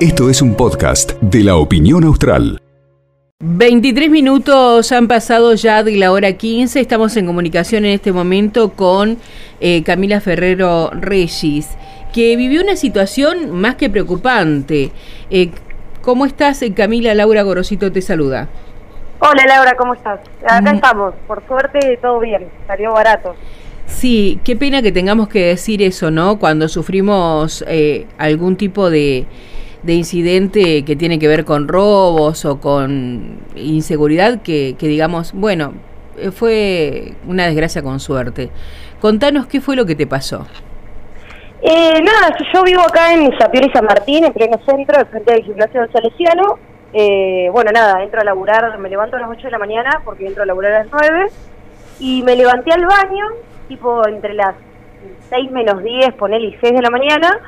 Esto es un podcast de la opinión austral. 23 minutos han pasado ya de la hora 15. Estamos en comunicación en este momento con eh, Camila Ferrero Regis, que vivió una situación más que preocupante. Eh, ¿Cómo estás, eh, Camila? Laura Gorosito te saluda. Hola Laura, ¿cómo estás? Acá estamos, por suerte todo bien, salió barato. Sí, qué pena que tengamos que decir eso, ¿no? Cuando sufrimos algún tipo de de incidente que tiene que ver con robos o con inseguridad que, digamos, bueno, eh, fue una desgracia con suerte. Contanos qué fue lo que te pasó. Eh, nada, yo vivo acá en Sapior y San Martín, en pleno centro, frente del gimnasio del Salesiano. Eh, bueno, nada, entro a laburar, me levanto a las 8 de la mañana porque entro a laburar a las 9 y me levanté al baño, tipo entre las 6 menos 10, ponele y 6 de la mañana,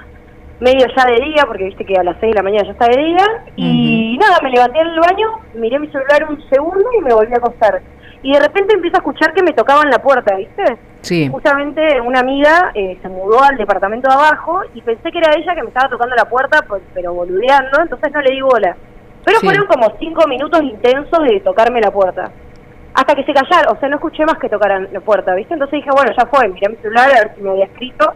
medio ya de día, porque viste que a las 6 de la mañana ya está de día, y nada, me levanté en el baño, miré mi celular un segundo y me volví a acostar. Y de repente empiezo a escuchar que me tocaban la puerta, ¿viste? Sí. Justamente una amiga eh, se mudó al departamento de abajo y pensé que era ella que me estaba tocando la puerta, pues, pero boludeando, entonces no le di bola. Pero fueron como cinco minutos intensos de tocarme la puerta. Hasta que se callaron, o sea, no escuché más que tocaran la puerta, ¿viste? Entonces dije, bueno, ya fue, miré mi celular a ver si me había escrito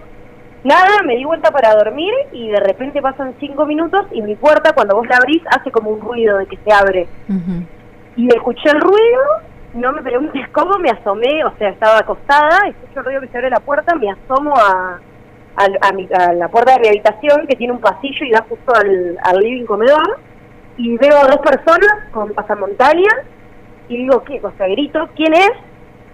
Nada, me di vuelta para dormir y de repente pasan cinco minutos y mi puerta, cuando vos la abrís, hace como un ruido de que se abre. Y escuché el ruido, no me preguntes cómo, me asomé, o sea, estaba acostada, escucho el ruido que se abre la puerta, me asomo a, a, la puerta de mi habitación, que tiene un pasillo y da justo al, al living comedor, y veo a dos personas con pasamontañas, y digo, ¿qué? O sea, grito, ¿quién es?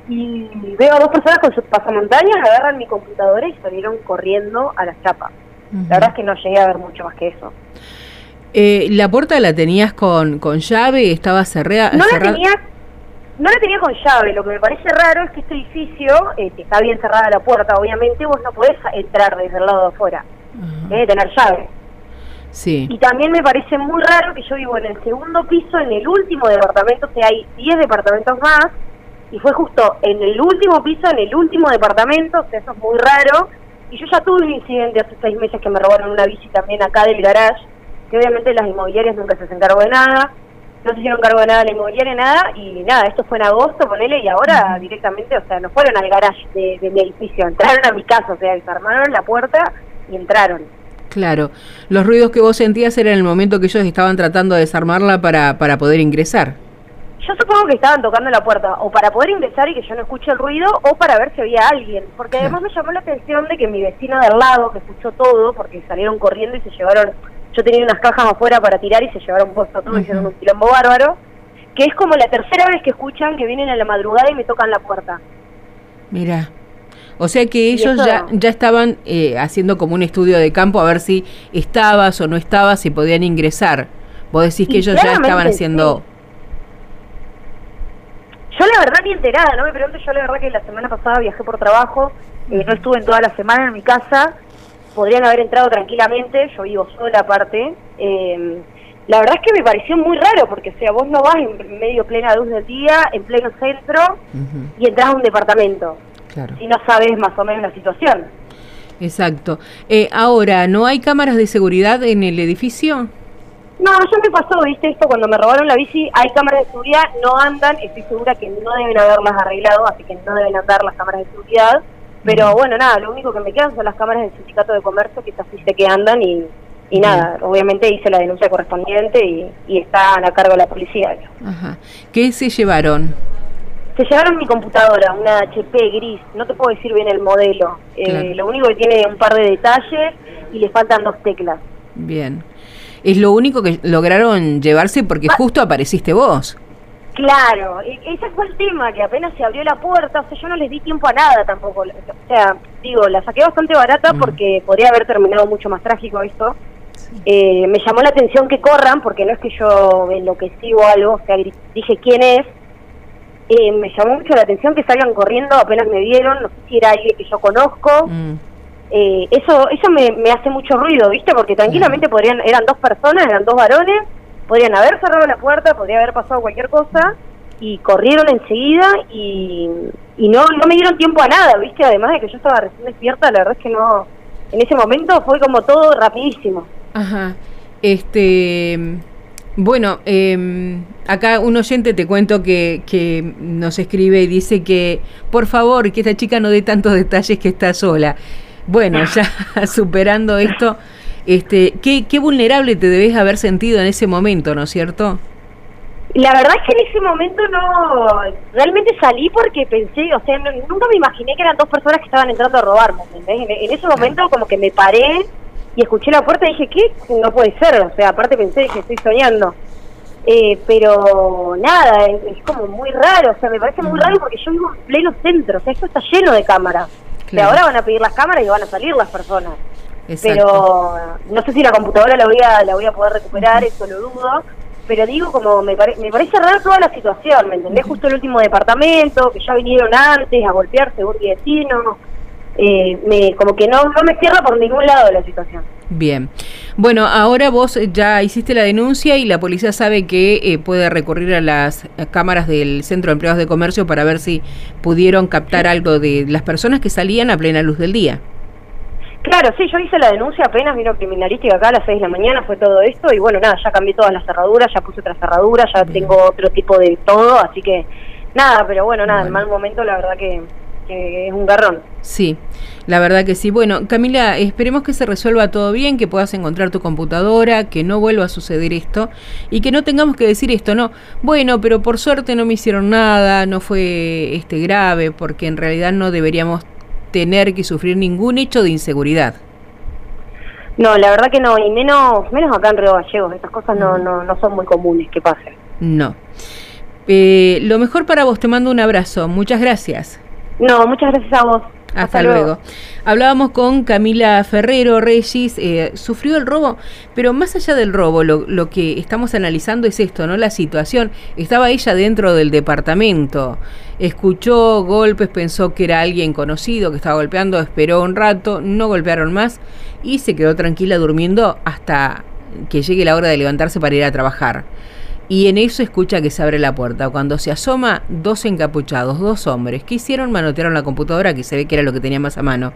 y veo a dos personas con sus pasamontañas, agarran mi computadora y salieron corriendo a la chapa. La verdad es que no llegué a ver mucho más que eso. Eh, ¿La puerta la tenías con, con llave? ¿Estaba cerrada? No la tenía no la tenía con llave, lo que me parece raro es que este edificio, eh, está bien cerrada la puerta, obviamente, vos no podés entrar desde el lado de afuera, debe tener llave. Sí. Y también me parece muy raro que yo vivo en el segundo piso, en el último departamento, o sea, hay 10 departamentos más, y fue justo en el último piso, en el último departamento, o sea, eso es muy raro. Y yo ya tuve un incidente hace seis meses que me robaron una bici también acá del garage, que obviamente las inmobiliarias nunca se hacen cargo de nada, no se hicieron cargo de nada la inmobiliaria, nada, y nada, esto fue en agosto, ponele, y ahora directamente, o sea, no fueron al garage de, mi edificio, entraron a mi casa, o sea, desarmaron la puerta y entraron. Claro, los ruidos que vos sentías eran en el momento que ellos estaban tratando de desarmarla para, para poder ingresar. Yo supongo que estaban tocando la puerta, o para poder ingresar y que yo no escuche el ruido, o para ver si había alguien. Porque además me llamó la atención de que mi vecino de al lado, que escuchó todo, porque salieron corriendo y se llevaron, yo tenía unas cajas afuera para tirar y se llevaron puesto todo, y hicieron un quilombo bárbaro, que es como la tercera vez que escuchan que vienen a la madrugada y me tocan la puerta. Mira. O sea que ellos ya, ya estaban eh, haciendo como un estudio de campo a ver si estabas o no estabas, si podían ingresar. Vos decís que ellos ya estaban haciendo... Yo la verdad ni enterada, no me pregunto, yo la verdad que la semana pasada viajé por trabajo, eh, no estuve en toda la semana en mi casa, podrían haber entrado tranquilamente, yo vivo sola aparte. Eh, la verdad es que me pareció muy raro, porque o sea, vos no vas en medio plena luz del día, en pleno centro, y entras a un departamento. Claro. Si no sabes más o menos la situación. Exacto. Eh, ahora, ¿no hay cámaras de seguridad en el edificio? No, ya me pasó, viste, esto cuando me robaron la bici, hay cámaras de seguridad, no andan, estoy segura que no deben haberlas arreglado, así que no deben andar las cámaras de seguridad. Pero bueno, nada, lo único que me quedan son las cámaras del sindicato de comercio, que sí sé que andan y, y nada, obviamente hice la denuncia correspondiente y, y están a cargo de la policía. Ajá. ¿Qué se llevaron? Se llevaron mi computadora, una HP gris, no te puedo decir bien el modelo. Eh, lo único que tiene un par de detalles y le faltan dos teclas. Bien es lo único que lograron llevarse porque justo apareciste vos. Claro, e-, ese fue el tema, que apenas se abrió la puerta, o sea, yo no les di tiempo a nada tampoco. O sea, digo, la saqué bastante barata mm. porque podría haber terminado mucho más trágico esto. Eh, me llamó la atención que corran, porque no es que yo enloquecí o algo, o sea, dije quién es. Eh, me llamó mucho la atención que salgan corriendo, apenas me vieron, no sé si era alguien que yo conozco. Mm eh, eso eso me, me, hace mucho ruido, ¿viste? Porque tranquilamente podrían eran dos personas, eran dos varones, podrían haber cerrado la puerta, podría haber pasado cualquier cosa y corrieron enseguida y, y no no me dieron tiempo a nada, ¿viste? Además de que yo estaba recién despierta, la verdad es que no en ese momento fue como todo rapidísimo. Ajá. Este. Bueno, eh, acá un oyente te cuento que, que nos escribe y dice que por favor que esta chica no dé tantos detalles que está sola. Bueno, ya superando esto, este, ¿qué, qué vulnerable te debes haber sentido en ese momento, ¿no es cierto? La verdad es que en ese momento no, realmente salí porque pensé, o sea, nunca me imaginé que eran dos personas que estaban entrando a robarme. En, en ese momento como que me paré y escuché la puerta y dije, ¿qué? No puede ser, o sea, aparte pensé que estoy soñando. Eh, pero nada, es, como muy raro, o sea, me parece muy raro porque yo vivo en pleno centro, o sea, esto está lleno de cámaras. Y ahora van a pedir las cámaras y van a salir las personas. Pero no sé si la computadora la voy a, la voy a poder recuperar, eso lo dudo. Pero digo, como me, me parece raro toda la situación, ¿me entendés? Justo el último departamento, que ya vinieron antes a golpearse, y vecinos eh, me, como que no, no me cierra por ningún lado la situación. Bien. Bueno, ahora vos ya hiciste la denuncia y la policía sabe que eh, puede recurrir a las cámaras del Centro de Empleados de Comercio para ver si pudieron captar algo de las personas que salían a plena luz del día. Claro, sí, yo hice la denuncia apenas vino criminalística acá a las 6 de la mañana, fue todo esto y bueno, nada, ya cambié todas las cerraduras, ya puse otra cerradura, ya tengo otro tipo de todo, así que nada, pero bueno, nada, en mal momento la verdad que que es un garrón. Sí, la verdad que sí. Bueno, Camila, esperemos que se resuelva todo bien, que puedas encontrar tu computadora, que no vuelva a suceder esto y que no tengamos que decir esto, no. Bueno, pero por suerte no me hicieron nada, no fue este grave, porque en realidad no deberíamos tener que sufrir ningún hecho de inseguridad. No, la verdad que no, y menos menos acá en Río Gallegos, estas cosas no, no, no son muy comunes que pasen. No. Eh, lo mejor para vos, te mando un abrazo, muchas gracias. No, muchas gracias a vos. Hasta, luego. Hablábamos con Camila Ferrero Regis, eh, sufrió el robo, pero más allá del robo, lo, lo, que estamos analizando es esto, ¿no? La situación. Estaba ella dentro del departamento, escuchó golpes, pensó que era alguien conocido que estaba golpeando, esperó un rato, no golpearon más y se quedó tranquila durmiendo hasta que llegue la hora de levantarse para ir a trabajar y en eso escucha que se abre la puerta. Cuando se asoma, dos encapuchados, dos hombres. ¿Qué hicieron? Manotearon la computadora, que se ve que era lo que tenía más a mano.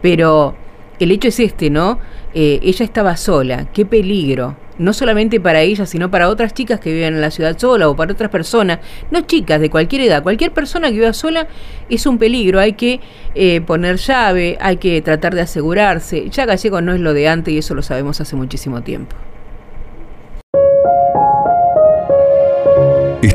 Pero el hecho es este, ¿no? Eh, ella estaba sola. ¡Qué peligro! No solamente para ella, sino para otras chicas que viven en la ciudad sola o para otras personas. No chicas de cualquier edad. Cualquier persona que viva sola es un peligro. Hay que eh, poner llave, hay que tratar de asegurarse. Ya Gallego no es lo de antes y eso lo sabemos hace muchísimo tiempo.